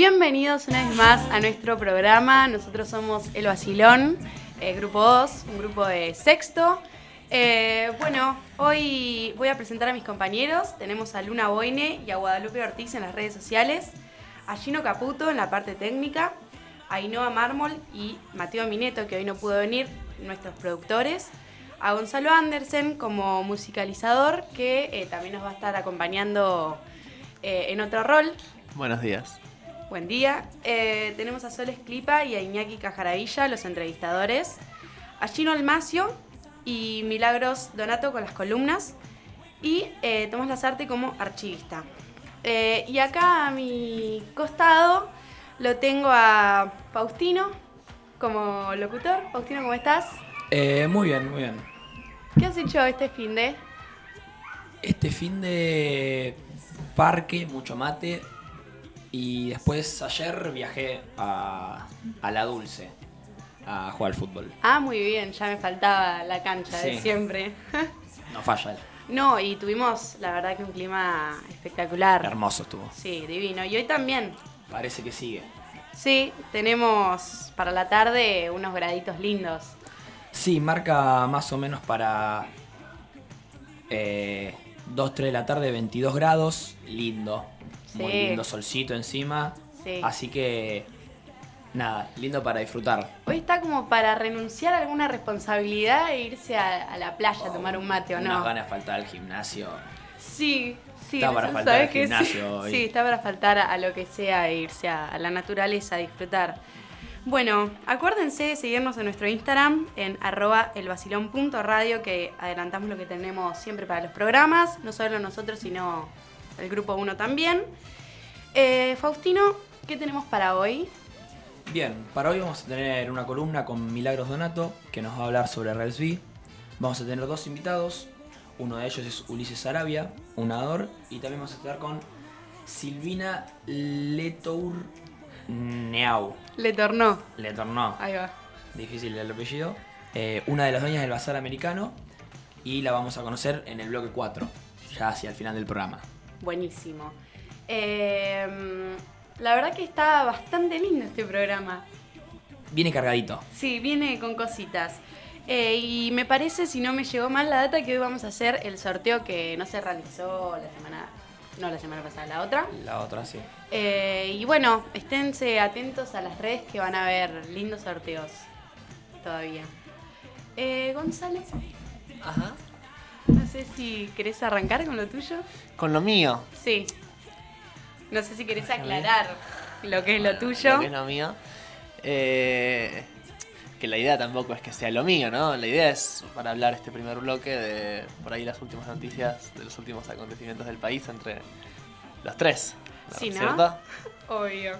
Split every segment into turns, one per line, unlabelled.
Bienvenidos una vez más a nuestro programa. Nosotros somos El Vacilón, eh, Grupo 2, un grupo de sexto. Eh, bueno, hoy voy a presentar a mis compañeros. Tenemos a Luna Boine y a Guadalupe Ortiz en las redes sociales, a Gino Caputo en la parte técnica, a Inoa Mármol y Mateo Mineto, que hoy no pudo venir, nuestros productores, a Gonzalo Andersen como musicalizador, que eh, también nos va a estar acompañando en otro rol.
Buenos días.
Buen día. Eh, tenemos a Soles Clipa y a Iñaki Cajaravilla, los entrevistadores. A Gino Almacio y Milagros Donato con las columnas. Y eh, Tomás Lazarte como archivista. Eh, y acá a mi costado lo tengo a Faustino como locutor. Faustino, ¿cómo estás?
Muy bien, muy bien.
¿Qué has hecho este fin de?
Este fin de parque, mucho mate. Y después ayer viajé a, a La Dulce a jugar al fútbol.
Ah, muy bien, ya me faltaba la cancha de siempre.
No falla,
no, y tuvimos la verdad que un clima espectacular.
hermoso estuvo.
Sí, divino. Y hoy también.
Parece que sigue.
Sí, tenemos para la tarde unos graditos lindos.
Sí, marca más o menos para eh, 2, 3 de la tarde, 22 grados. Lindo. Muy lindo solcito encima.
Sí.
Así que, nada, lindo para disfrutar.
Hoy está como para renunciar a alguna responsabilidad e irse a, a la playa a tomar un mate o no.
ganas de faltar al gimnasio.
Sí, sí.
Está para faltar al
que sí.
gimnasio hoy.
Sí, está para faltar a, a lo que sea e irse a, a la naturaleza a disfrutar. Bueno, acuérdense de seguirnos en nuestro Instagram en arroba elvacilón.radio que adelantamos lo que tenemos siempre para los programas, no solo nosotros sino el grupo 1 también. Eh, Faustino, ¿qué tenemos para hoy?
Bien, para hoy vamos a tener una columna con Milagros Donato que nos va a hablar sobre Rails Vamos a tener dos invitados. Uno de ellos es Ulises Arabia, un nadador. Y también vamos a estar con Silvina Letour Neau.
Le tornó.
Letourneau,
Ahí va.
difícil el apellido. Eh, una de las dueñas del Bazar Americano. Y la vamos a conocer en el bloque 4, ya hacia el final del programa.
Buenísimo. Eh, la verdad que está bastante lindo este programa.
Viene cargadito.
Sí, viene con cositas. Eh, y me parece, si no me llegó mal la data, que hoy vamos a hacer el sorteo que no se realizó la semana, no la semana pasada, la otra.
La otra sí.
Eh, y bueno, esténse atentos a las redes que van a ver lindos sorteos todavía. Eh, Gonzalo,
Ajá.
No sé si querés arrancar con lo tuyo.
Con lo mío.
Sí. No sé si querés aclarar lo que es
Bueno,
lo tuyo.
Lo que es lo mío. Eh, que la idea tampoco es que sea lo mío, ¿no? La idea es para hablar este primer bloque de por ahí las últimas noticias de los últimos acontecimientos del país entre los tres. ¿no?
Sí, ¿no?
¿Cierto?
Obvio.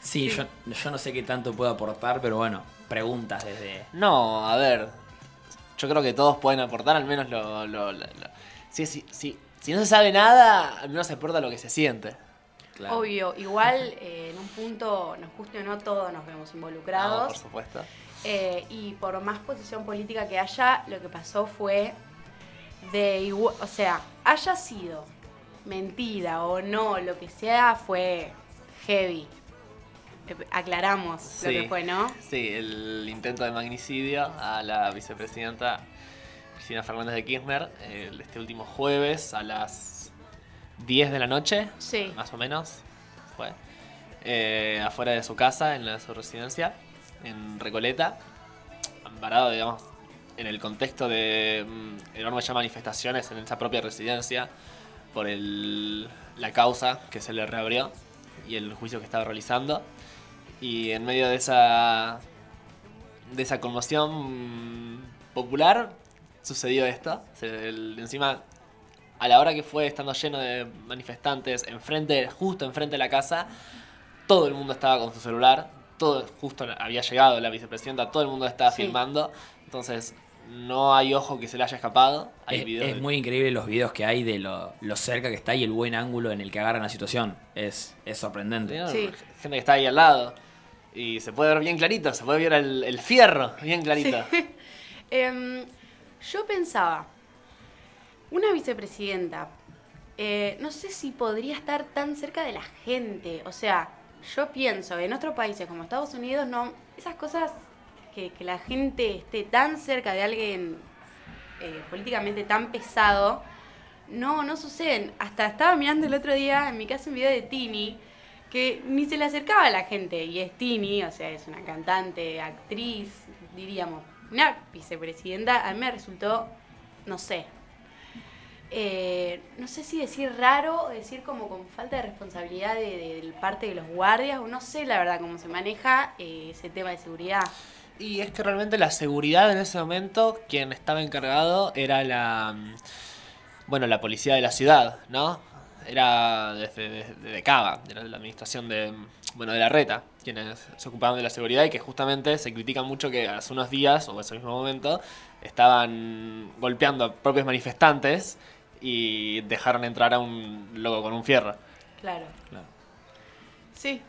Sí,
Sí.
Yo, yo no sé qué tanto puedo aportar, pero bueno, preguntas desde...
No, a ver. Yo creo que todos pueden aportar al menos lo. lo- lo- lo- Si, si, si, si no se sabe nada, al menos se aporta lo que se siente.
Claro.
Obvio, igual eh, en un punto, nos guste o no, todos nos vemos
No,
involucrados.
por supuesto.
Eh, y por más posición política que haya, lo que pasó fue de igual, o sea, haya sido mentira o no, lo que sea, fue heavy. Aclaramos lo que fue, ¿no?
Sí, el intento de magnicidio a la vicepresidenta Cristina Fernández de Kirchner el- este último jueves a las 10 de la noche,
Sí.
más o menos, fue, eh, afuera de su casa, en la, su residencia, en Recoleta, amparado, digamos, en el contexto de mm, enormes ya manifestaciones en esa propia residencia por el, la causa que se le reabrió y el juicio que estaba realizando. Y en medio de esa de esa conmoción popular sucedió esto. Se- el- encima, a la hora que fue estando lleno de manifestantes, enfrente, justo enfrente de la casa, todo el mundo estaba con su celular. Todo, justo había llegado la vicepresidenta, todo el mundo estaba
Sí.
filmando. Entonces, no hay ojo que se le haya escapado. Hay
Es,
videos
es
de-
muy increíble los videos que hay de lo, lo cerca que está y el buen ángulo en el que agarran la situación. Es, es sorprendente.
Sí.
Gente que está ahí al lado. Y se puede ver bien clarito, se puede ver el, fierro bien clarito.
Em, yo pensaba, una vicepresidenta eh, no sé si podría estar tan cerca de la gente. O sea, yo pienso, en otros países como Estados Unidos, no, esas cosas que, que la gente esté tan cerca de alguien eh, políticamente tan pesado, no, no suceden. Hasta estaba mirando el otro día en mi casa un video de Tini, que ni se le acercaba a la gente, y es Tini, o sea, es una cantante, actriz, diríamos, una vicepresidenta, a mí me resultó, no sé, eh, no sé si decir raro decir como con falta de responsabilidad de, de parte de los guardias, o no sé la verdad cómo se maneja eh, ese tema de seguridad.
Y es que realmente la seguridad en ese momento, quien estaba encargado era la. mm, Bueno, la policía de la ciudad, ¿no? Era desde, desde, desde Cava, de la, de la administración de. Bueno, de la RETA, quienes se ocupaban de la seguridad y que justamente se critica mucho que hace unos días, o ese mismo momento, estaban golpeando a propios manifestantes y dejaron entrar a un loco con un fierro.
Claro.
Claro.
Sí.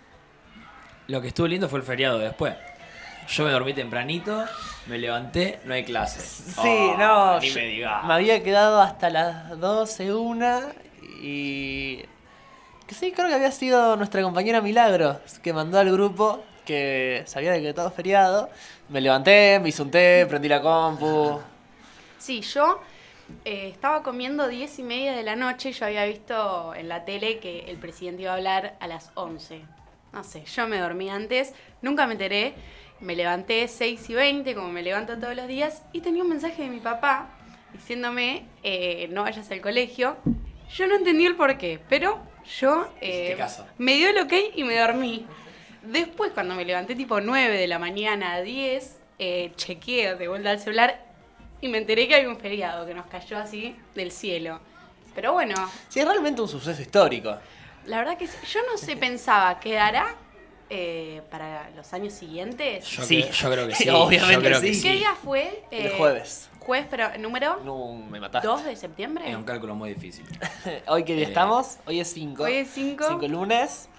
Lo que estuvo lindo fue el feriado después. Yo me dormí tempranito, me levanté, no hay clases.
Sí, no,
Ni me digas.
me había quedado hasta las 12, una y... Que sí, creo que había sido nuestra compañera Milagros que mandó al grupo que se había decretado feriado. Me levanté, me hice un té, prendí la compu.
Sí, yo eh, estaba comiendo 10 y media de la noche y yo había visto en la tele que el presidente iba a hablar a las 11. No sé, yo me dormí antes, nunca me enteré. Me levanté 6 y 20, como me levanto todos los días, y tenía un mensaje de mi papá diciéndome, eh, no vayas al colegio. Yo no entendí el por qué, pero yo eh,
caso.
me dio el ok y me dormí. Después, cuando me levanté tipo 9 de la mañana a 10, eh, chequeé de vuelta al celular y me enteré que había un feriado que nos cayó así del cielo. Pero bueno,
Sí, es realmente un suceso histórico.
la verdad que yo no sé, pensaba, ¿quedará eh, para los años siguientes?
Yo,
Sí.
yo creo que sí.
Obviamente
yo creo
sí.
que
¿Qué
sí.
día fue?
El
Eh,
jueves.
Jueves, pero número
No, me mataste.
2 de septiembre.
Es un cálculo muy difícil.
Hoy que día
Eh,
estamos, hoy es 5.
Hoy es 5.
5 lunes.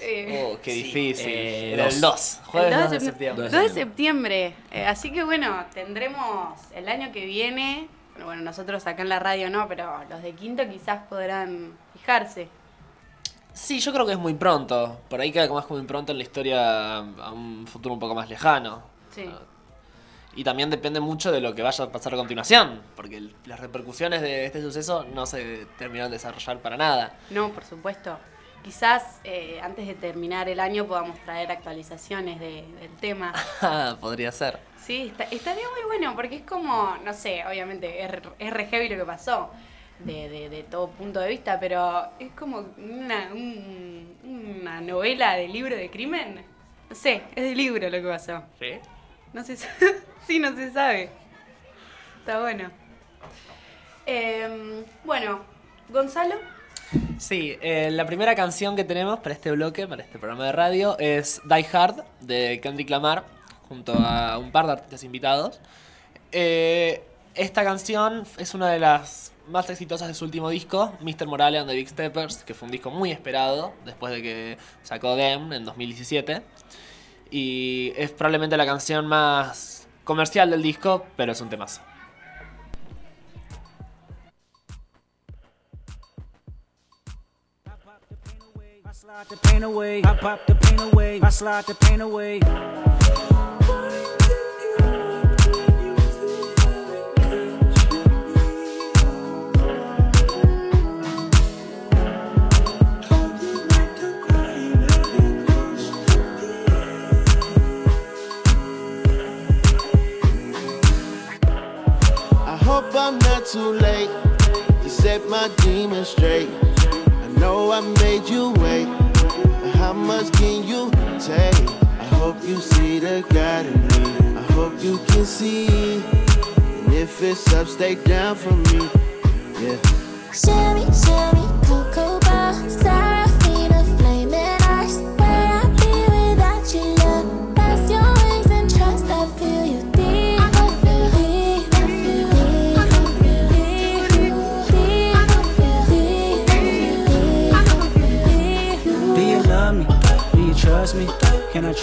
Eh,
Oh, qué
Sí,
difícil.
eh,
Era el
dos.
2. Jueves
el
2 de
septiembre.
septiembre.
2 de septiembre. Eh, así que bueno, tendremos el año que viene. Bueno, bueno, nosotros acá en la radio no, pero los de quinto quizás podrán fijarse.
Sí, yo creo que es muy pronto. Por ahí queda como es muy pronto en la historia a un futuro un poco más lejano.
Sí.
Y también depende mucho de lo que vaya a pasar a continuación, porque el- las repercusiones de este suceso no se terminaron de desarrollar para nada.
No, por supuesto. Quizás eh, antes de terminar el año podamos traer actualizaciones de- del tema.
Podría ser.
Sí, está- estaría muy bueno porque es como, no sé, obviamente es, re- es re heavy lo que pasó de, de- de todo punto de vista, pero es como una, un- una novela de libro de crimen. No sé, es de libro lo que pasó.
¿Sí?
No se sabe. sí, no se sabe. Está bueno. Em, bueno, Gonzalo.
Sí, eh, la primera canción que tenemos para este bloque, para este programa de radio, es Die Hard de Kendrick Lamar, junto a un par de artistas invitados. Eh, esta canción es una de las más exitosas de su último disco, Mr. Morale and the Big Steppers, que fue un disco muy esperado después de que sacó Dem en 2017. Y es probablemente la canción más comercial del disco, pero es un temazo.
Demons straight. I know I made you wait, but how much can you take? I hope you see the God in me. I hope you can see. And if it's up, stay down for me. Yeah.
Shimmy, shimmy,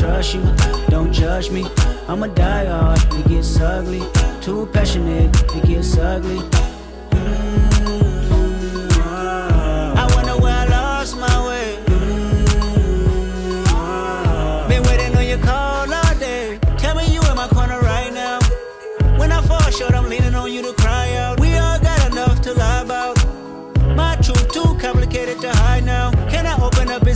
trust you?
Don't judge me. I'm a diehard. It gets ugly. Too passionate. It gets ugly.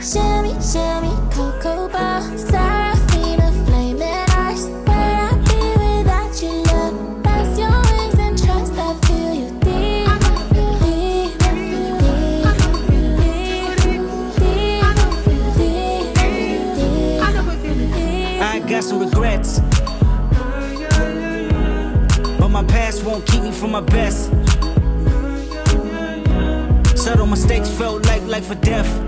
Shimmy, shimmy, cocoa bar, Serafina, flaming eyes. Where I be without your love? Rest your wings and trust. I feel you deep, deep, deep, deep.
I got some regrets. But my past won't keep me from my best. Subtle mistakes felt like life or death.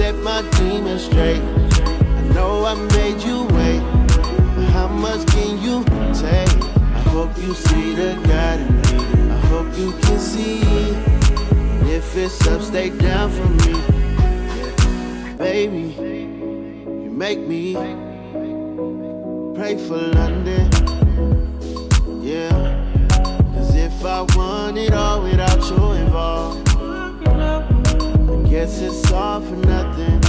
set my demons straight. I know I made you wait, but how much can you take? I hope you see the God in me. I hope you can see. And if it's up, stay down for me. Baby, you make me pray for London. Yeah, cause if I want it all without you involved. Guess it's all for nothing.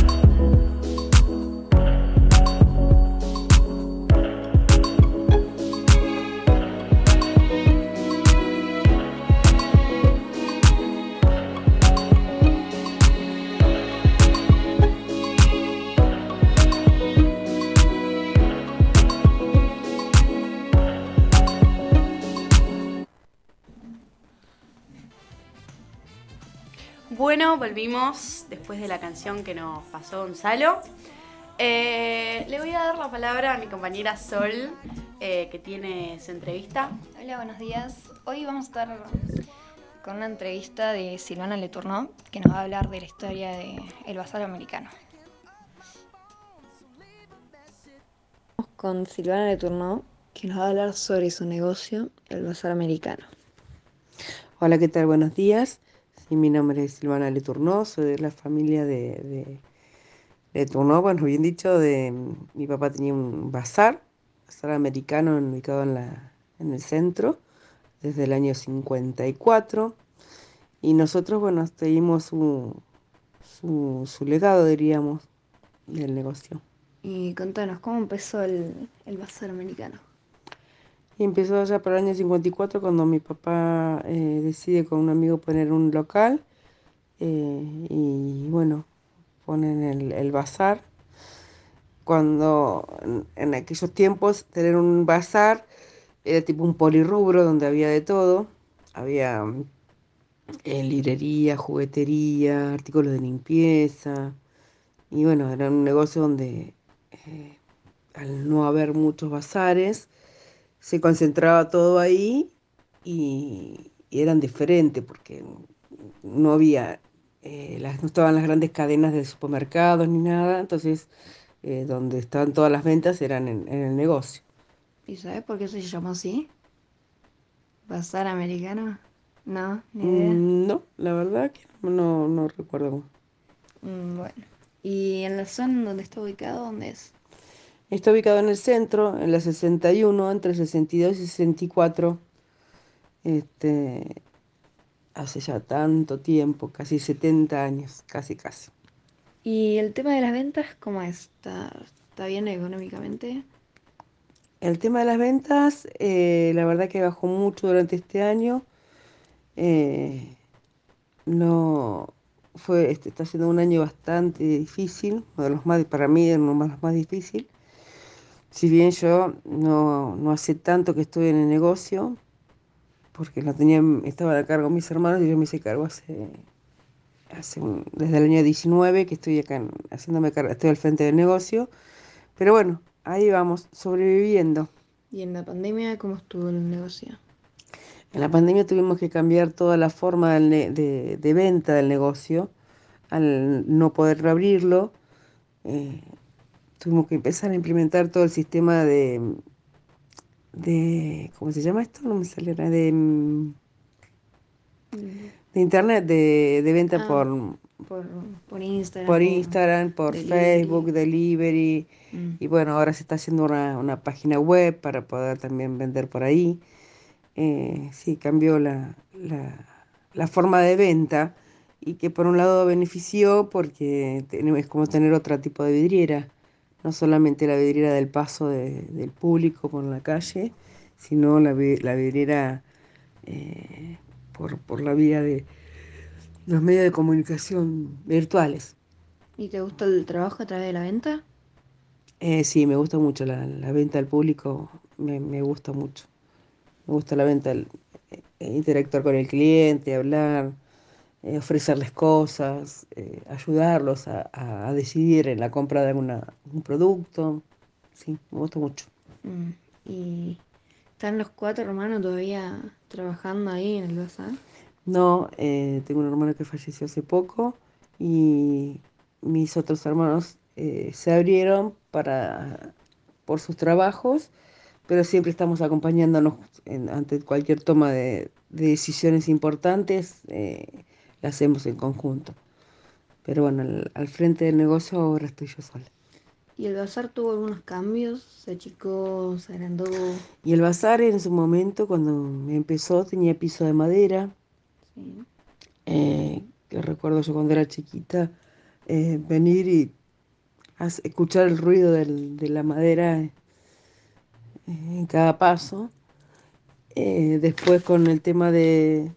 Bueno, volvimos después de la canción que nos pasó Gonzalo. Eh, le voy a dar la palabra a mi compañera Sol, eh, que tiene su entrevista.
Hola, buenos días. Hoy vamos a estar con una entrevista de Silvana Letourneau, que nos va a hablar de la historia del bazar americano.
con Silvana Letourneau, que nos va a hablar sobre su negocio, el Bazar Americano.
Hola, ¿qué tal? Buenos días. Sí, mi nombre es Silvana Letourneau, soy de la familia de, de bueno, bien dicho, de mi papá tenía un bazar, bazar americano ubicado en, la, en el centro, desde el año 54, y nosotros, bueno, seguimos su, su, su legado, diríamos, del negocio.
Y contanos, ¿cómo empezó el, el Bazar Americano?
Y empezó allá para el año 54 cuando mi papá eh, decide con un amigo poner un local eh, y bueno, ponen el, el bazar. Cuando en, aquellos tiempos tener un bazar era tipo un polirrubro donde había de todo. Había eh, librería, juguetería, artículos de limpieza. Y bueno, era un negocio donde eh, al no haber muchos bazares, se concentraba todo ahí y, y eran diferentes porque no había, eh, las, no estaban las grandes cadenas de supermercados ni nada, entonces eh, donde estaban todas las ventas eran en, en el negocio.
¿Y sabes por qué se llamó así? ¿Bazar Americano? No, ni idea.
Mm, no, la verdad que no, no recuerdo.
Mm, bueno. ¿Y en la zona donde está ubicado, dónde es?
Está ubicado en el centro, en la 61, entre 62 y 64. Este, hace ya tanto tiempo, casi 70 años, casi casi.
¿Y el tema de las ventas, cómo es? ¿Está, está bien económicamente?
El tema de las ventas, eh, la verdad que bajó mucho durante este año. Eh, no fue, este, está siendo un año bastante difícil, uno de los más, para mí uno de los más difícil. Si bien yo no, no hace tanto que estoy en el negocio, porque lo tenían, estaban a cargo mis hermanos y yo me hice cargo hace, hace un- desde el año 19 que estoy acá haciéndome cargo, estoy al frente del negocio. Pero bueno, ahí vamos, sobreviviendo.
¿Y en la pandemia cómo estuvo el negocio?
En la pandemia tuvimos que cambiar toda la forma ne- de, de venta del negocio al no poder reabrirlo. eh, tuvimos que empezar a implementar todo el sistema de, de ¿cómo se llama esto? No me sale nada, de, mm, de internet, de, de venta
Ah,
por,
Por, por Instagram.
por Instagram, por
delivery.
Facebook, delivery.
Mm.
Y bueno, ahora se está haciendo una, una página web para poder también vender por ahí. Eh, sí, cambió la, la, la forma de venta y que por un lado benefició porque es como tener otro tipo de vidriera, no solamente la vidriera del paso de- del público por la calle, sino la, la vidriera eh, por, por la vía de los medios de comunicación virtuales.
¿Y te gusta el trabajo a través de la venta?
Eh, sí, me gusta mucho la, la venta al público, me, me gusta mucho. Me gusta la venta, el- eh, interactuar con el cliente, hablar, eh, ofrecerles cosas, eh, ayudarlos a, a- decidir en la compra de alguna, un producto. Sí, me gusta mucho.
Mm. ¿Y están los cuatro hermanos todavía trabajando ahí en el bazar?
No, eh, tengo un hermano que falleció hace poco y mis otros hermanos eh, se abrieron para por sus trabajos, pero siempre estamos acompañándonos en- ante cualquier toma de, de decisiones importantes, eh, la hacemos en conjunto. Pero bueno, al, al frente del negocio ahora estoy yo sola.
¿Y el bazar tuvo algunos cambios? ¿Se achicó, se agrandó?
Y el bazar en su momento, cuando empezó, tenía piso de madera,
Sí.
eh, que recuerdo yo cuando era chiquita, eh, venir y escuchar el ruido del- de la madera eh, en cada paso. Eh, después con el tema de,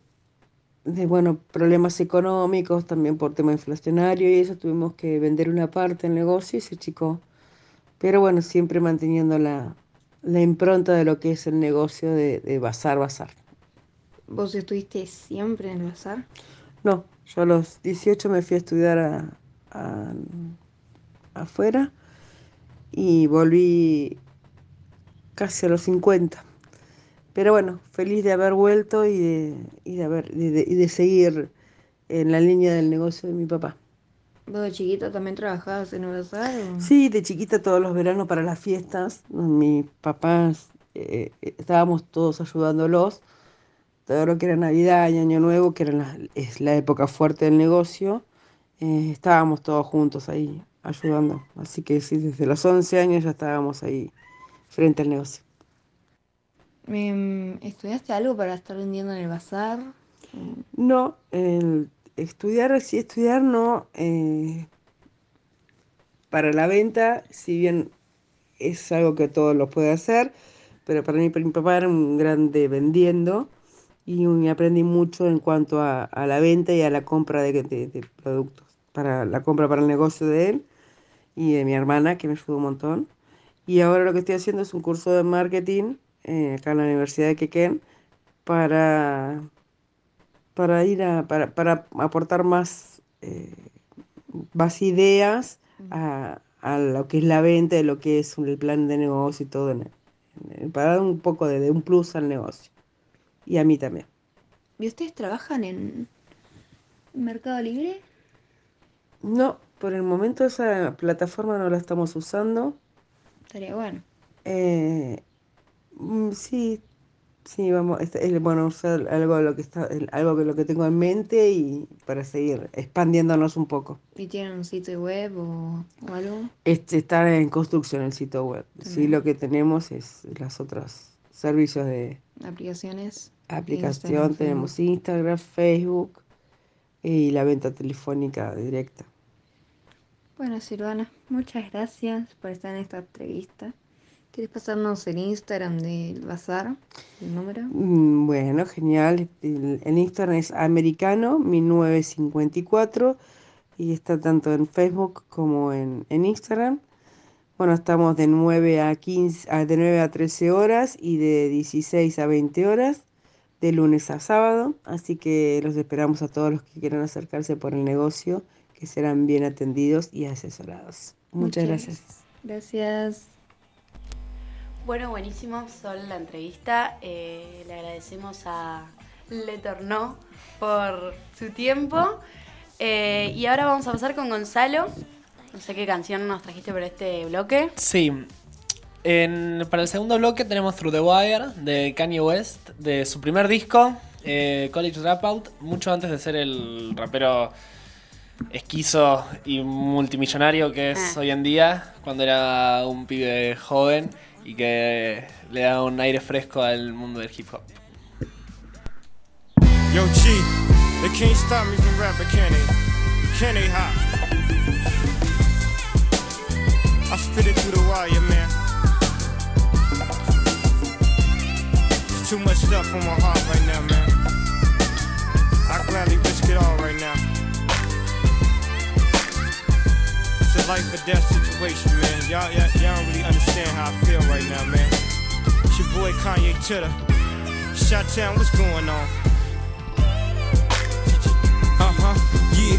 de, bueno, problemas económicos, también por tema inflacionario y eso, tuvimos que vender una parte del negocio y se achicó. Pero bueno, siempre manteniendo la, la impronta de lo que es el negocio de, de bazar, bazar.
¿Vos estuviste siempre en el bazar?
No, yo a los 18 me fui a estudiar a, a- afuera y volví casi a los 50. Pero bueno, feliz de haber vuelto y de, y de, haber, y de, y de seguir en la línea del negocio de mi papá.
¿Vos de chiquita también trabajabas en el bazar? o-
Sí, de chiquita todos los veranos para las fiestas, mis papás eh, estábamos todos ayudándolos, todo lo que era Navidad y Año Nuevo, que era la, es la época fuerte del negocio, eh, estábamos todos juntos ahí ayudando. Así que sí, desde los 11 años ya estábamos ahí frente al negocio.
Em, ¿Estudiaste algo para estar vendiendo en el bazar?
No, el estudiar, sí, estudiar no. eh, para la venta, si bien es algo que todos lo puede hacer, pero para mí, para mi papá era un grande vendiendo y un- aprendí mucho en cuanto a, a la venta y a la compra de, de- de productos, para la compra para el negocio de él y de mi hermana, que me ayudó un montón. Y ahora lo que estoy haciendo es un curso de marketing eh, acá en la Universidad de Quequén para para ir a, para, para aportar más, eh, más ideas a, a lo que es la venta, lo que es el plan de negocio y todo, en- en- para dar un poco de, de un plus al negocio. Y a mí también.
¿Y ustedes trabajan en Mercado Libre?
No, por el momento esa plataforma no la estamos usando.
Estaría bueno.
Eh, sí, sí, vamos, es, es bueno usar algo lo que está, algo de lo que tengo en mente y para seguir expandiéndonos un poco.
¿Y tienen un sitio web o, o algo?
Este está en construcción el sitio web. Sí, lo que tenemos es los otros servicios de
¿Aplicaciones?
aplicación.
Instagram,
tenemos Instagram, Facebook y la venta telefónica directa.
Bueno, Silvana, muchas gracias por estar en esta entrevista. ¿Quieres pasarnos el Instagram del bazar? ¿El número?
Mm, Bueno, genial. El, el Instagram es americano 1954 y está tanto en Facebook como en, en Instagram. Bueno, estamos de 9 a 15, ah, de 9 a 13 horas y de 16 a 20 horas, de lunes a sábado, así que los esperamos a todos los que quieran acercarse por el negocio, que serán bien atendidos y asesorados. Muchas
Muchas
gracias.
Gracias.
Bueno, buenísimo, Sol, la entrevista. Eh, le agradecemos a Le Tornó por su tiempo. Eh, y ahora vamos a pasar con Gonzalo. No sé qué canción nos trajiste para este bloque.
Sí. En- para el segundo bloque tenemos Through the Wire de Kanye West, de su primer disco, eh, College Dropout, mucho antes de ser el rapero esquizo y multimillonario que es
Ah.
hoy en día, cuando era un pibe joven y que le da un aire fresco al mundo del hip hop.
Yo, G, they can't stop me from rapping, can they? Can they, hot? I spit it through the wire, man. There's too much stuff on my heart right now, man. I gladly risk it all right now. Life or death situation, man. Y'all, y'all, y'all don't really understand how I feel right now, man. It's your boy Kanye Titter. Shot Town, what's going on? Uh huh, yeah,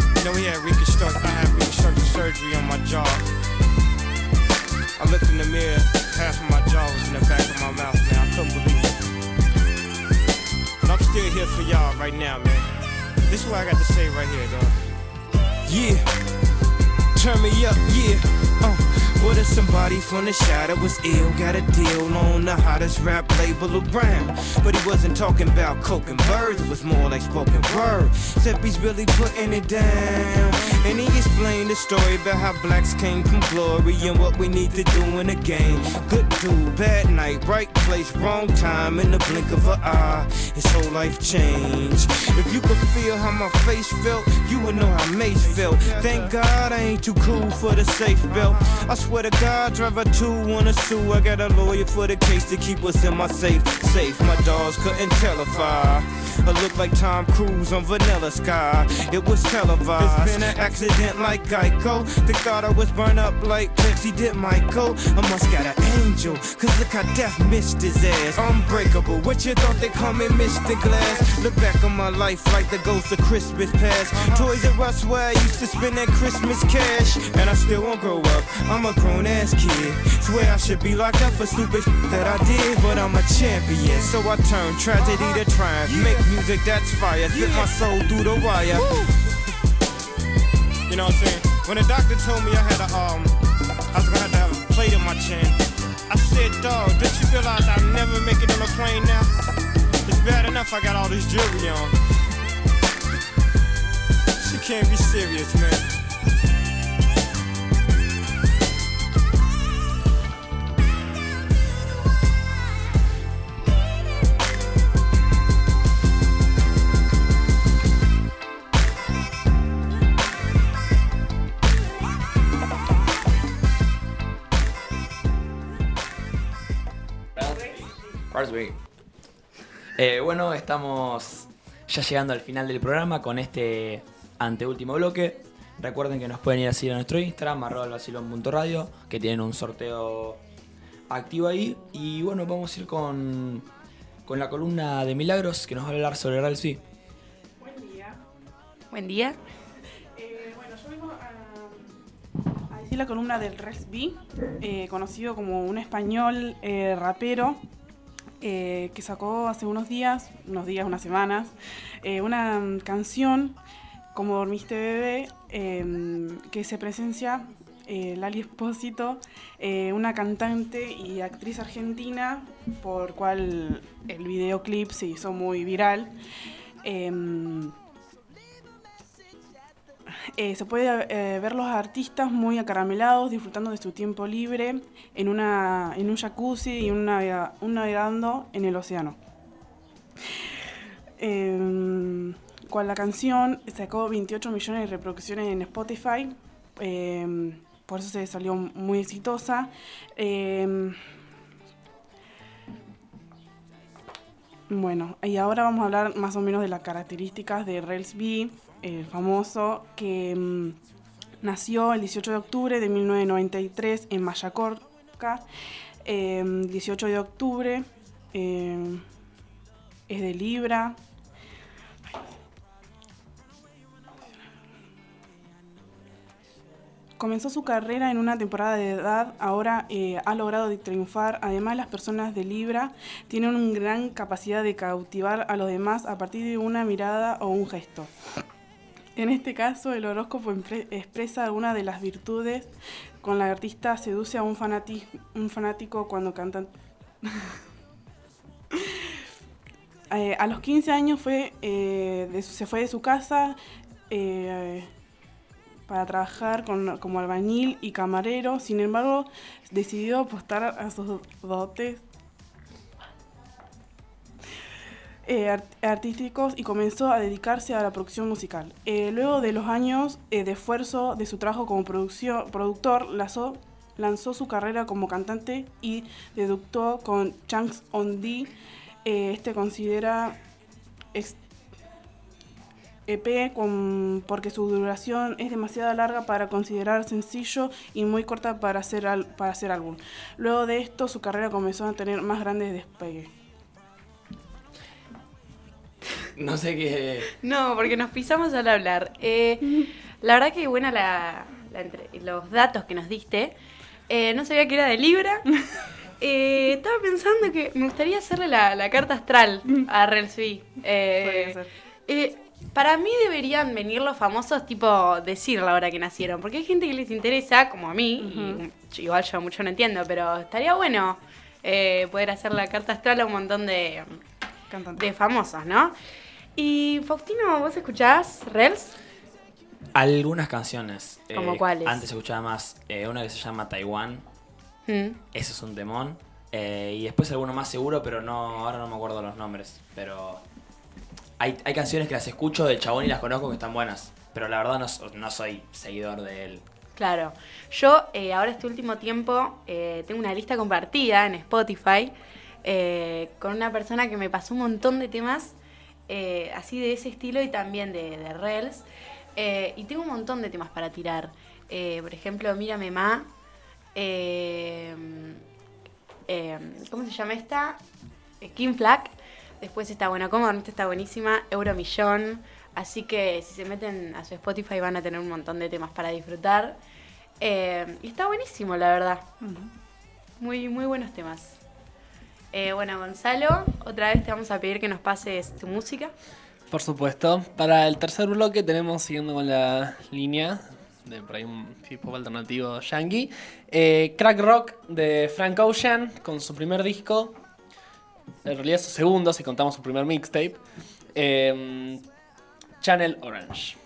You know, he had reconstruct, I had reconstructive surgery on my jaw. I looked in the mirror, half of my jaw was in the back of my mouth, man. I couldn't believe it. But I'm still here for y'all right now, man. This is what I got to say right here, dog. Yeah. Turn me up, yeah. Uh, what if somebody from the shadow was ill? Got a deal on the hottest rap label around. But he wasn't talking about coke and birds, it was more like spoken word. Except he's really putting it down. And he explained the story about how blacks came from glory and what we need to do in the game. Good dude, bad night, right place, wrong time, in the blink of an eye. His whole life changed. If you could feel how my face felt, you would know how Mace felt. Thank God I ain't too cool for the safe belt. I swear to God, driver two wanna sue. I got a lawyer for the case to keep us in my safe. Safe, my dogs couldn't tell if I. I look like Tom Cruise on Vanilla Sky. It was televised. Accident like Geico. They thought I was burned up like Pepsi did Michael. I must got an angel, cause look how death missed his ass. Unbreakable, what you thought they call me Mr. Glass? Look back on my life like the ghost of Christmas past. Toys R Us where I used to spend that Christmas cash. And I still won't grow up, I'm a grown ass kid. Swear I should be locked up for stupid that I did, but I'm a champion. So I turn tragedy to triumph. Make music that's fire, spit my soul through the wire. You know what I'm saying? When the doctor told me I had a um, I was gonna have to have a plate in my chin. I said, dog, did you realize I'll never make it on a plane now? It's bad enough I got all this jewelry on. She can't be serious, man.
Eh, bueno, estamos ya llegando al final del programa con este anteúltimo bloque. Recuerden que nos pueden ir a seguir a nuestro Instagram, arroba alvacilón.radio, que tienen un sorteo activo ahí. Y bueno, vamos a ir con, con la columna de Milagros que nos va a hablar sobre sí.
Buen día.
Buen día.
Eh, bueno, yo vengo a, a decir la columna del B, eh, conocido como un español eh, rapero eh, que sacó hace unos días, unos días, unas semanas, eh, una canción, Como dormiste bebé, em, que se presencia eh, Lali Espósito, una cantante y actriz argentina, por cual el videoclip se hizo muy viral. Em, eh, se puede eh, ver los artistas muy acaramelados, disfrutando de su tiempo libre en, una, en un jacuzzi y un, navega- un navegando en el océano. Eh, cual la canción sacó 28 millones de reproducciones en Spotify, eh, por eso se salió muy exitosa. Eh, Bueno, y ahora vamos a hablar más o menos de las características de Rails B, el famoso, que mm, nació el 18 de octubre de 1993 en Mayacorca. eh, 18 de octubre, eh, es de Libra. Comenzó su carrera en una temporada de edad, ahora eh, ha logrado triunfar. Además, las personas de Libra tienen una gran capacidad de cautivar a los demás a partir de una mirada o un gesto. En este caso, el horóscopo expresa algunas de las virtudes con la artista seduce a un, un fanático cuando cantan. Eh, a los 15 años fue, eh, se fue de su casa eh, para trabajar con- como albañil y camarero. Sin embargo, decidió apostar a sus dotes eh, art- artísticos y comenzó a dedicarse a la producción musical. Eh, luego de los años eh, de esfuerzo de su trabajo como productor, lanzó, su carrera como cantante y debutó con Chunks on D. Este considera EP con- porque su duración es demasiado larga para considerar sencillo y muy corta para hacer, para hacer álbum. Luego de esto, su carrera comenzó a tener más grandes despegues.
No sé qué.
No, porque nos pisamos al hablar. Eh, la verdad que buena la, la entre- los datos que nos diste. Eh, no sabía que era de Libra. Eh, estaba pensando que me gustaría hacerle la, la carta astral a Relsby. Para mí deberían venir los famosos, tipo, decir la hora que nacieron. Porque hay gente que les interesa, como a mí, y igual yo mucho no entiendo, pero estaría bueno eh, poder hacer la carta astral a un montón de, de famosos, ¿no? Y Faustino, ¿vos escuchás Rels?
Algunas canciones. eh,
¿Cómo cuáles?
Antes escuchaba más eh, una que se llama Taiwán.
Mm.
Ese es un temón. Eh, y después alguno más seguro, pero no ahora no me acuerdo los nombres. Pero hay, hay canciones que las escucho del chabón y las conozco que están buenas. Pero la verdad no, no soy seguidor de él.
Claro. Yo eh, ahora este último tiempo eh, tengo una lista compartida en Spotify eh, con una persona que me pasó un montón de temas eh, así de ese estilo y también de, de Reels. Eh, y tengo un montón de temas para tirar. Por ejemplo, Mírame Ma. ¿Cómo se llama esta? Kim Flack. Después está, bueno, como dormiste está buenísima. Euromillón. Así que si se meten a su Spotify van a tener un montón de temas para disfrutar. Y está buenísimo, la verdad. Muy, muy buenos temas. Eh, bueno, Gonzalo, otra vez te vamos a pedir que nos pases tu música.
Por supuesto. Para el tercer bloque tenemos, siguiendo con la línea de por ahí un hip hop alternativo yankee, eh, Crack Rock de Frank Ocean con su primer disco. En realidad su segundo, si contamos su primer mixtape. eh, Channel Orange.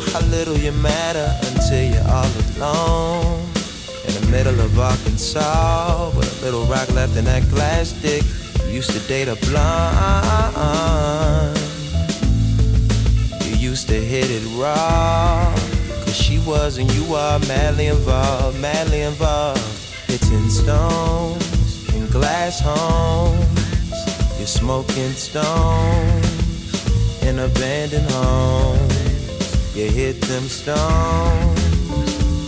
Know how little you matter until you're all alone. In the middle of Arkansas, with a little rock left in that glass dick. You used to date a blonde. You used to hit it raw. Cause she was and you are madly involved, madly involved. Hitting stones in glass homes. You're smoking stones in abandoned homes. You hit them stones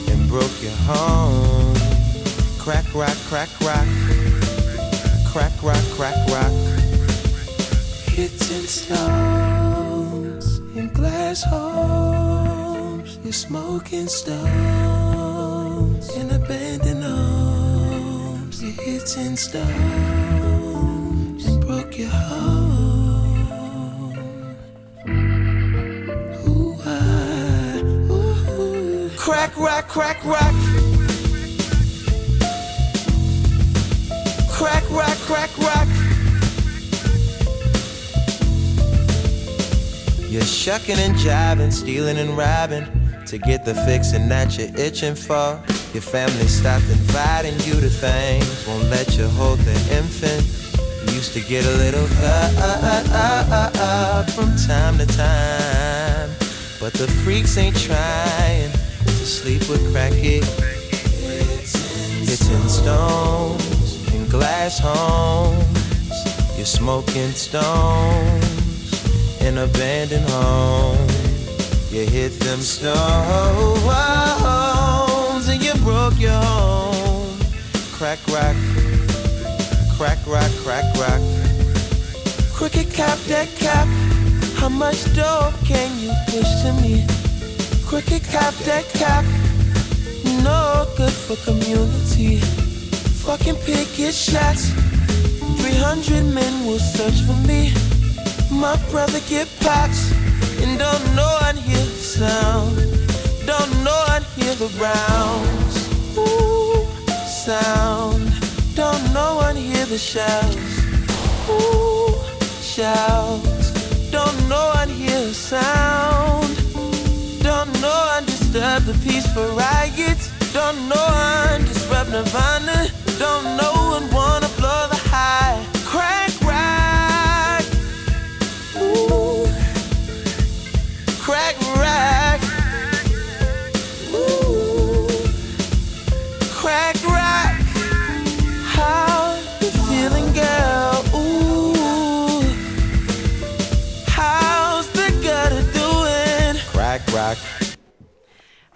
and broke your home. Crack, rock, crack, rock. Crack, rock, crack, rock. Hitting stones in glass homes. You're smoking stones in abandoned homes. You're hitting stones and broke your home. Crack, rock, crack, rock. Crack, rock, crack, rock. You're shucking and jiving, stealing and robbing to get the fixing that you're itching for. Your family stopped inviting you to things, won't let you hold the infant. You used to get a little up from time to time, but the freaks ain't trying sleep with crackhead. Hitting stones in glass homes. You're smoking stones in abandoned homes. You hit them stones and you broke your home. Crack rock, crack rock, crack rock. Cricket cap that cap. How much dope can you push to me? Cricket cap that cap. No good for community. Fucking picket shots. 300 men will search for me. My brother get pox and don't know I'd hear the sound. Don't know I'd hear the rounds. Ooh, sound. Don't know I'd hear the shouts. Ooh, shouts. Don't know I'd hear the sound. Don't know I'd disturb the peaceful riots. Don't know I'd disrupt Nirvana. Don't know I'd wanna blow the high. Crack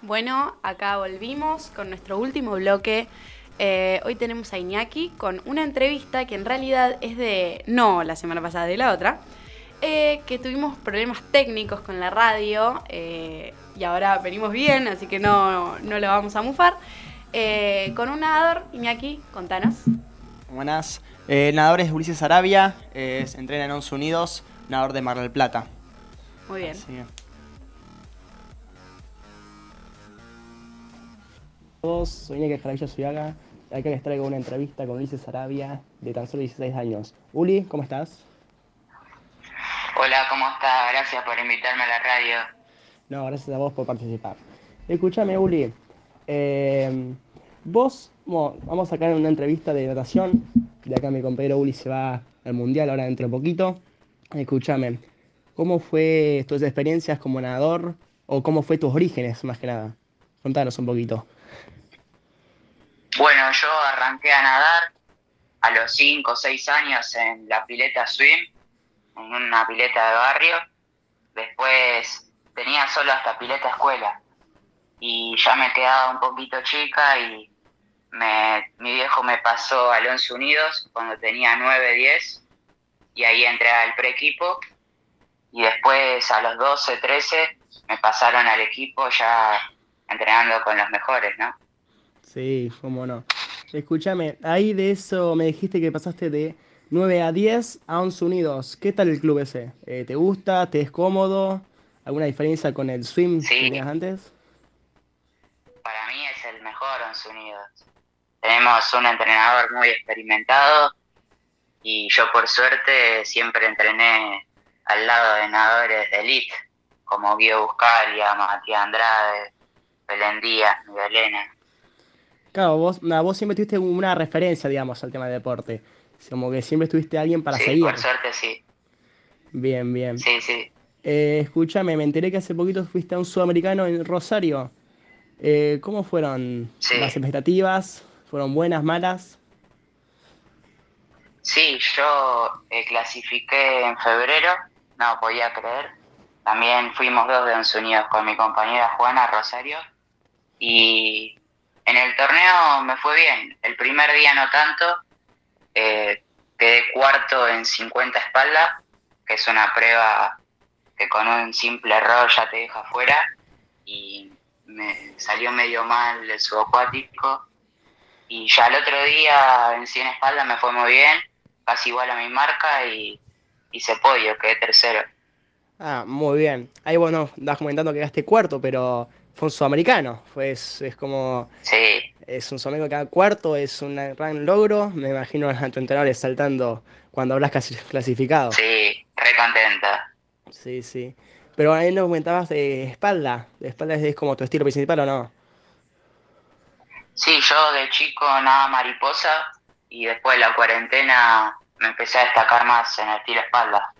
Bueno, acá volvimos con nuestro último bloque. Eh, hoy tenemos a Iñaki con una entrevista que en realidad es de, no la semana pasada, de la otra, eh, que tuvimos problemas técnicos con la radio eh, y ahora venimos bien, así que no, no lo vamos a mufar. Eh, con un nadador, Iñaki, contanos.
Buenas. Eh, el nadador es Ulises Arabia, es, entrena en Once Unidos, nadador de Mar del Plata.
Muy bien.
Así
todos, soy Iñaki Jaravilla Suyaga. Acá les traigo una entrevista con Ulises Arabia, de tan solo 16 años. Uli, ¿cómo estás?
Hola, ¿cómo estás? Gracias por invitarme a la radio.
No, gracias a vos por participar. Escúchame, Uli. eh, vos, bueno, vamos a sacar una entrevista de natación. De acá mi compañero Uli se va al mundial ahora dentro de poquito. Escúchame, ¿cómo fue tus experiencias como nadador? ¿O cómo fue tus orígenes, más que nada? Contanos un poquito.
Bueno, yo arranqué a nadar a los 5 o 6 años en la pileta swim, en una pileta de barrio. Después tenía solo hasta pileta escuela. Y ya me quedaba un poquito chica y me, mi viejo me pasó al Once Unidos cuando tenía 9, 10. Y ahí entré al pre-equipo. Y después a los 12, 13 me pasaron al equipo ya entrenando con los mejores, ¿no?
Sí, cómo no. Escúchame, ahí de eso me dijiste que pasaste de 9 a 10 a 11 Unidos. ¿Qué tal el club ese? Eh, ¿Te gusta? ¿Te es cómodo? ¿Alguna diferencia con el swim que tenías antes?
Para mí es el mejor Once Unidos. Tenemos un entrenador muy experimentado y yo por suerte siempre entrené al lado de nadadores de elite, como Guido Buscalia, Matías Andrade, Belén Díaz, Miguel Elena.
Claro, vos, vos siempre tuviste una referencia, digamos, al tema de deporte. Como que siempre tuviste alguien para
sí,
seguir.
por suerte sí.
Bien, bien.
Sí, sí.
Eh, escúchame, me enteré que hace poquito fuiste a un sudamericano en Rosario. Eh, ¿Cómo fueron
Sí.
las expectativas? ¿Fueron buenas, malas?
Sí, yo eh, clasifiqué en febrero, no podía creer. También fuimos dos de Once Unidos con mi compañera Juana Rosario. Y en el torneo me fue bien. El primer día no tanto. eh, quedé cuarto en 50 espaldas, que es una prueba que con un simple error ya te deja fuera. Y me salió medio mal el subacuático. Y ya el otro día en 100 espaldas me fue muy bien, casi igual a mi marca y hice podio, quedé tercero.
Ah, muy bien. Ahí bueno, estás comentando que quedaste cuarto, pero fue un sudamericano. Fue, es, es como.
Sí,
Es un sudamericano que cada cuarto, es un gran logro. Me imagino a tu entrenador saltando cuando hablas casi clasificado.
sí, re contenta.
Sí, sí. Pero ahí nos comentabas de espalda. ¿De espalda es como tu estilo principal o no?
Sí, yo de chico nada mariposa y después de la cuarentena me empecé a destacar más en el estilo espalda.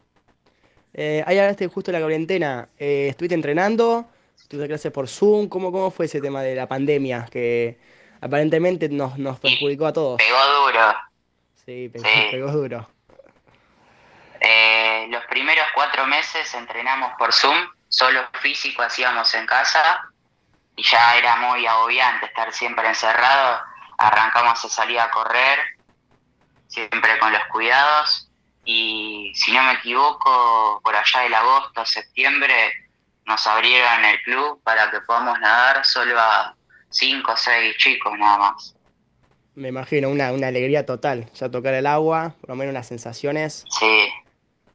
Eh, ahí hablaste justo de la cuarentena. Eh, ¿estuviste entrenando? ¿Tuviste clases por Zoom? ¿Cómo, ¿Cómo fue ese tema de la pandemia? Que aparentemente nos, nos perjudicó a todos.
Pegó duro.
Sí, pe-
Sí.
pegó duro.
Eh, los primeros cuatro meses entrenamos por Zoom, solo físico hacíamos en casa y ya era muy agobiante estar siempre encerrado. Arrancamos a salir a correr, siempre con los cuidados y si no me equivoco, por allá del agosto, septiembre, nos abrieron el club para que podamos nadar solo a cinco o seis chicos nada más.
Me imagino, una, una alegría total. Ya tocar el agua, por lo menos unas sensaciones.
Sí,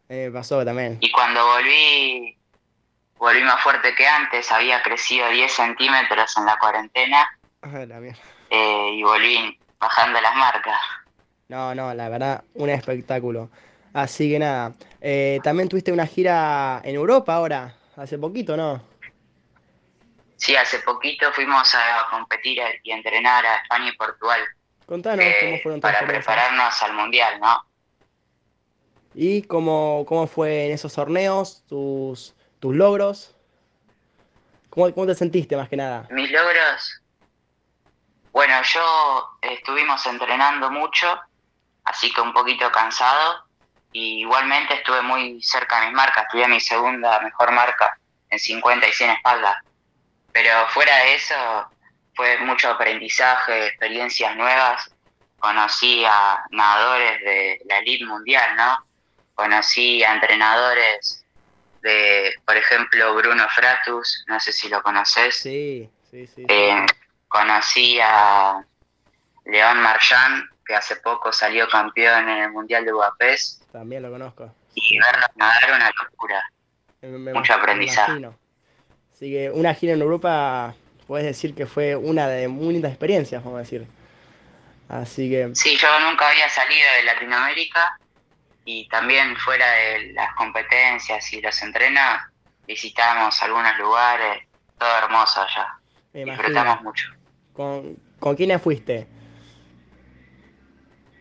Eh, pasó también.
Y cuando volví, volví más fuerte que antes, había crecido 10 centímetros en la cuarentena
Ah, la mierda.
eh, y volví bajando las marcas.
No, no, la verdad, un espectáculo. Así que nada. Eh, también tuviste una gira en Europa ahora, hace poquito, ¿no?
Sí, hace poquito fuimos a competir y entrenar a España y Portugal
Contanos
eh,
cómo fueron
para prepararnos al Mundial, ¿no?
¿Y cómo, cómo fue en esos torneos, tus, tus logros? ¿Cómo, cómo te sentiste más que nada?
Mis logros, bueno, yo estuvimos entrenando mucho, así que un poquito cansado, y igualmente estuve muy cerca de mis marcas, tuve mi segunda mejor marca en 50 y 100 espaldas. Pero fuera de eso, fue mucho aprendizaje, experiencias nuevas. Conocí a nadadores de la elite mundial, ¿no? Conocí a entrenadores de, por ejemplo, Bruno Fratus, no sé si lo conoces.
Sí, sí, sí.
Eh, conocí a León Marchand, que hace poco salió campeón en el Mundial de Budapest,
También lo conozco.
y verlo nadar una locura.
Me- me-
Mucho
me
aprendizaje.
imagino. Así que una gira en Europa, puedes decir que fue una de muy lindas experiencias, vamos a decir. Así que,
Sí, yo nunca había salido de Latinoamérica y también fuera de las competencias y los entrenos visitamos algunos lugares, todo hermoso allá. Disfrutamos mucho.
¿Con, ¿Con quiénes fuiste?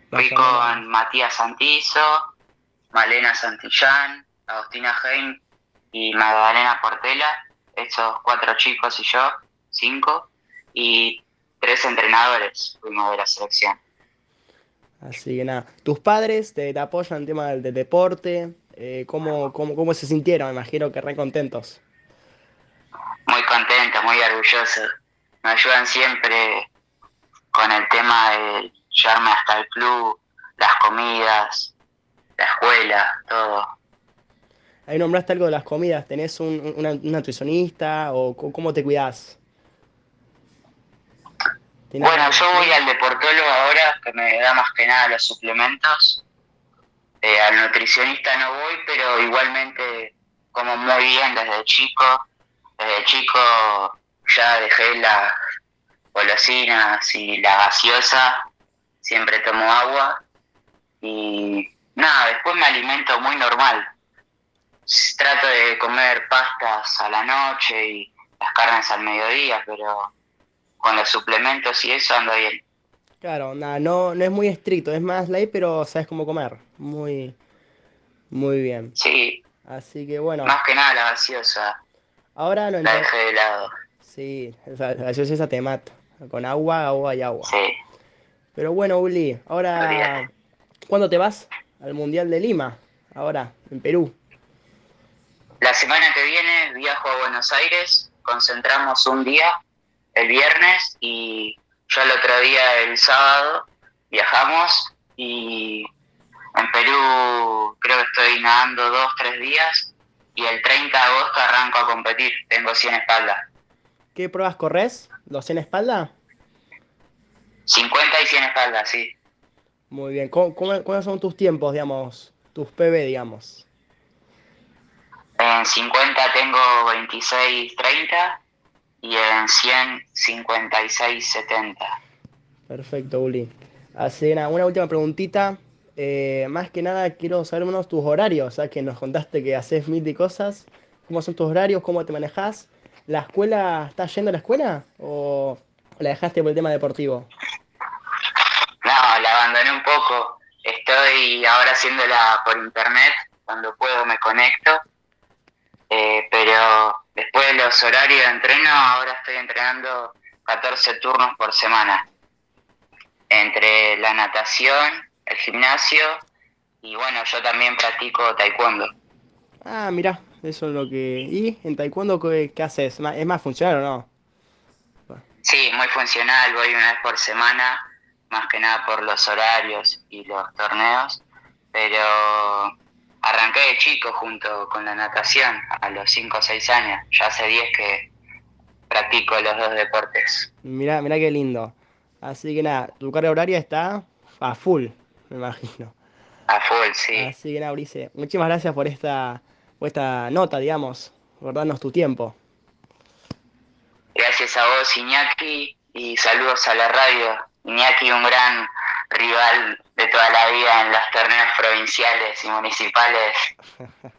Fui con Matías Santizo, Malena Santillán, Agustina Heim y Magdalena Portela, esos cuatro chicos y yo, cinco, y tres entrenadores fuimos de la selección.
Así que nada, tus padres te, te apoyan en el tema del, del deporte, eh, ¿cómo, cómo, cómo se sintieron? Me imagino que re contentos.
Muy contento, muy orgulloso. Me ayudan siempre con el tema de llevarme hasta el club, las comidas, la escuela, todo.
Ahí nombraste algo de las comidas, ¿tenés un, un- una, un nutricionista o cómo te cuidás? ¿Tenés
Bueno, yo voy al deportólogo ahora, que me da más que nada los suplementos. Eh, al nutricionista no voy, pero igualmente como muy bien desde chico. Desde chico ya dejé las golosinas y la gaseosa. Siempre tomo agua. Y nada, después me alimento muy normal. Trato de comer pastas a la noche y las carnes al mediodía, pero con los suplementos y eso ando bien.
Claro, nada, no, no es muy estricto, es más ley, pero sabes cómo comer. Muy, muy bien.
Sí,
Así que bueno,
más que nada la gaseosa.
ahora no
La dejé de lado.
Sí, la gaseosa te mata. Con agua, agua y agua.
Sí.
Pero bueno, Uli, ahora, ¿cuándo te vas al Mundial de Lima? Ahora, en Perú.
La semana que viene viajo a Buenos Aires, concentramos un día, el viernes, y yo el otro día, el sábado, viajamos y en Perú creo que estoy nadando dos, tres días y el 30 de agosto arranco a competir, tengo 100 espaldas,
¿Qué pruebas corres? ¿Los 100 espalda?
50 y 100 espaldas, sí.
Muy bien. ¿Cómo, cómo- cuáles son tus tiempos, digamos? Tus PB, digamos.
En 50 tengo 26, 30 y en 100, 56, 70.
Perfecto, Uli. Así nada, una última preguntita. Eh, más que nada quiero saber menos tus horarios, ya que nos contaste que haces mil de cosas. ¿Cómo son tus horarios? ¿Cómo te manejas? ¿La escuela, estás yendo a la escuela? ¿O la dejaste por el tema deportivo?
No, la abandoné un poco. Estoy ahora haciéndola por internet. Cuando puedo me conecto. Eh, pero después de los horarios de entreno, ahora estoy entrenando 14 turnos por semana. Entre la natación, el gimnasio y bueno, yo también practico taekwondo.
Ah, mira, eso es lo que... ¿Y en taekwondo qué, qué haces? ¿Ma- ¿Es más funcional o no?
Sí, muy funcional, voy una vez por semana, más que nada por los horarios y los torneos, pero arranqué de chico junto con la natación a los 5 o 6 años, ya hace 10 que practico los dos deportes.
Mira, mira qué lindo. Así que nada, tu carga horaria está a full, me imagino.
A full, sí.
Así que nada, Ulises, muchísimas gracias por esta, por esta nota, digamos, por darnos tu tiempo.
Gracias a vos, Iñaki, y saludos a la radio. Iñaki, un gran rival de toda la vida en los torneos provinciales y municipales.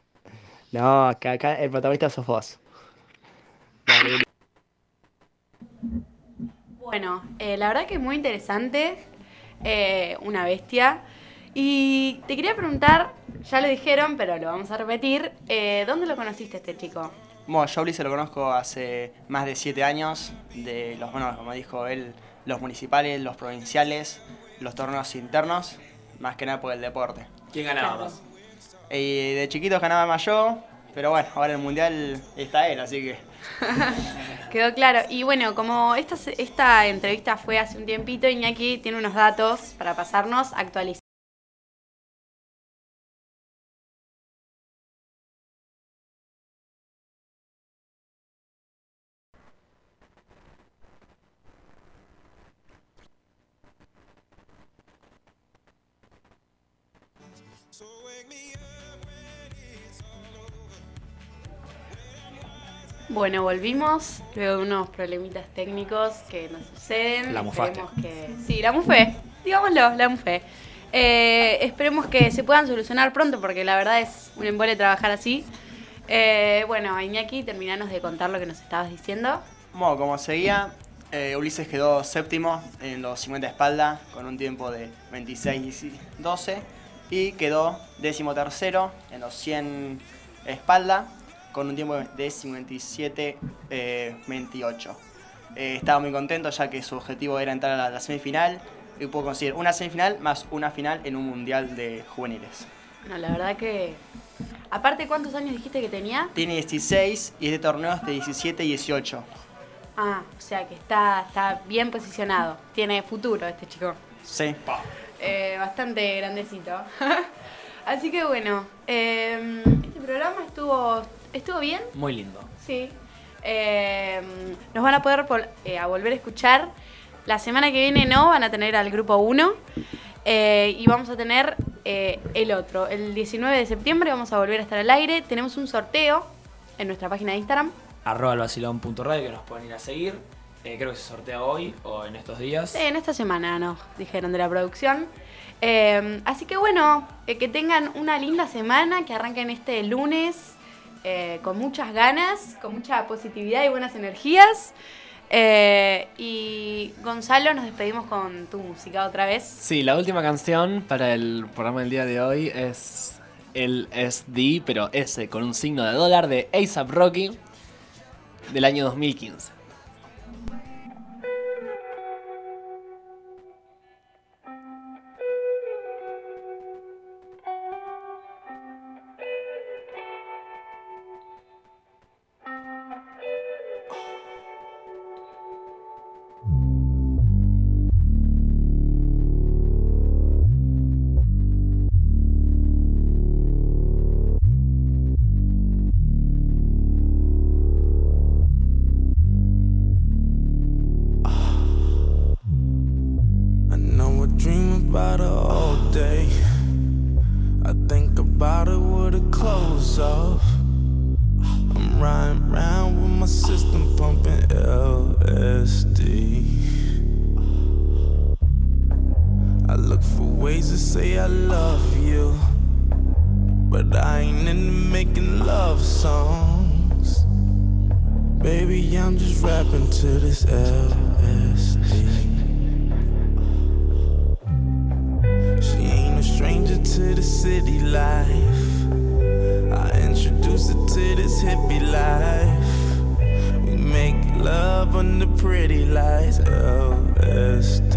No, acá, acá el protagonista sos vos.
Bueno, eh, la verdad que es muy interesante, eh, una bestia. Y te quería preguntar, ya lo dijeron, pero lo vamos a repetir, eh, ¿dónde lo conociste a este chico?
Bueno, yo a Ulises lo conozco hace más de siete años, de los, bueno, como dijo él, los municipales, los provinciales, los torneos internos, más que nada por el deporte.
¿Quién ganaba más?
Y de chiquitos ganaba más yo, pero bueno, ahora en el mundial está él, así que...
Quedó claro. Y bueno, como esta, se- esta entrevista fue hace un tiempito, Iñaki tiene unos datos para pasarnos actualizados. Bueno, volvimos luego de unos problemitas técnicos que nos suceden.
La mufaste.
Esperemos que... Sí, la mufé, digámoslo, la mufé. Eh, esperemos que se puedan solucionar pronto porque la verdad es un embole trabajar así. Eh, bueno, Iñaki, terminanos de contar lo que nos estabas diciendo.
Bueno, como seguía, eh, Ulises quedó séptimo en los 50 espalda con un tiempo de 26 y 12 y quedó décimo tercero en los 100 espalda con un tiempo de 57 eh, 28. Eh, estaba muy contento ya que su objetivo era entrar a la, la semifinal y pudo conseguir una semifinal más una final en un mundial de juveniles.
No, la verdad que... Aparte, ¿cuántos años dijiste que tenía?
Tiene 16 y es de torneos de 17 y 18.
Ah, o sea que está, está bien posicionado. Tiene futuro este chico.
Sí.
Eh, bastante grandecito. Así que bueno, eh, este programa estuvo, estuvo bien.
Muy lindo.
Sí. Eh, nos van a poder eh, a volver a escuchar. La semana que viene no, van a tener al grupo 1. eh, y vamos a tener el otro. El 19 de septiembre vamos a volver a estar al aire. Tenemos un sorteo en nuestra página de Instagram.
Arroba albacilón.radio que nos pueden ir a seguir. Eh, creo que se sortea hoy o en estos días.
Sí, en esta semana nos dijeron de la producción. Eh, así que bueno, eh, que tengan una linda semana, que arranquen este lunes eh, con muchas ganas, con mucha positividad y buenas energías. Eh, y Y Gonzalo, nos despedimos con tu música otra vez.
Sí, la última canción para el programa del día de hoy es el SD, pero S con un signo de dólar de ASAP Rocky del año 2015.
pretty lies, LSD.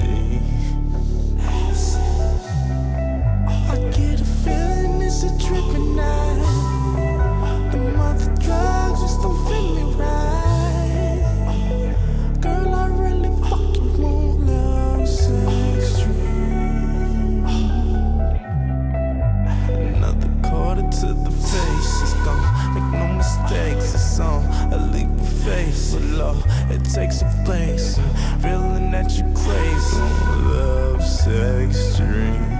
I get a feeling it's a trip and The mother drugs just don't feel me right. Girl, I really fucking want love. Another quarter to the face is gone. Make no mistakes, it's on a leap of faith. So low, it takes a place, feeling that you crazy. Love, sex, dreams.